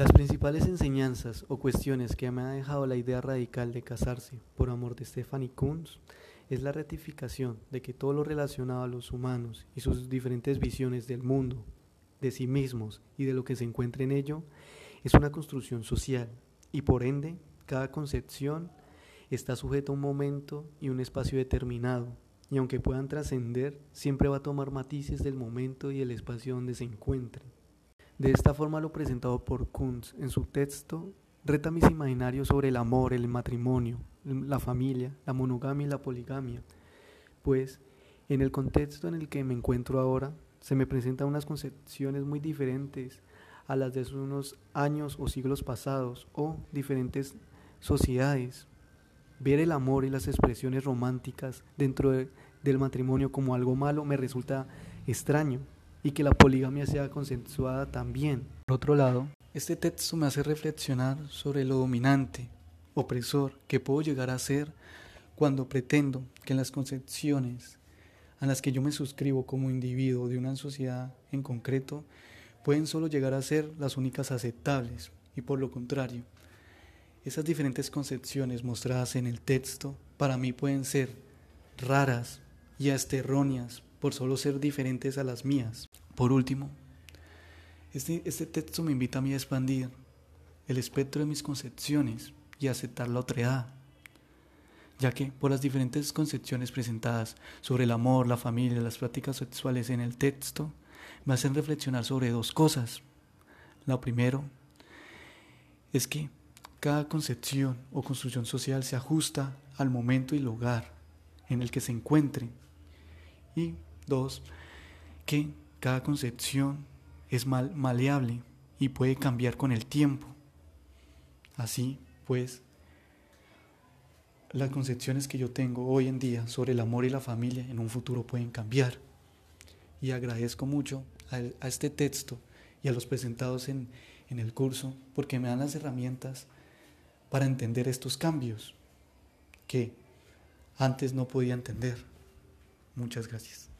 Las principales enseñanzas o cuestiones que me ha dejado la idea radical de casarse por amor de Stephanie Kunz es la ratificación de que todo lo relacionado a los humanos y sus diferentes visiones del mundo, de sí mismos y de lo que se encuentra en ello es una construcción social y por ende cada concepción está sujeta a un momento y un espacio determinado y aunque puedan trascender, siempre va a tomar matices del momento y el espacio donde se encuentren. De esta forma lo presentado por Kunz en su texto reta mis imaginarios sobre el amor, el matrimonio, la familia, la monogamia y la poligamia, pues en el contexto en el que me encuentro ahora se me presentan unas concepciones muy diferentes a las de unos años o siglos pasados o diferentes sociedades. Ver el amor y las expresiones románticas dentro del matrimonio como algo malo me resulta extraño y que la poligamia sea consensuada también. Por otro lado, este texto me hace reflexionar sobre lo dominante, opresor que puedo llegar a ser cuando pretendo que las concepciones a las que yo me suscribo como individuo de una sociedad en concreto pueden solo llegar a ser las únicas aceptables y por lo contrario, esas diferentes concepciones mostradas en el texto para mí pueden ser raras y hasta erróneas por solo ser diferentes a las mías. Por último, este, este texto me invita a mí a expandir el espectro de mis concepciones y aceptar la otredad, ya que por las diferentes concepciones presentadas sobre el amor, la familia, las prácticas sexuales en el texto, me hacen reflexionar sobre dos cosas. Lo primero es que cada concepción o construcción social se ajusta al momento y lugar en el que se encuentre. Y dos, que cada concepción es mal, maleable y puede cambiar con el tiempo. Así pues, las concepciones que yo tengo hoy en día sobre el amor y la familia en un futuro pueden cambiar y agradezco mucho a, este texto y a los presentados en, en el curso porque me dan las herramientas para entender estos cambios que antes no podía entender. Muchas gracias.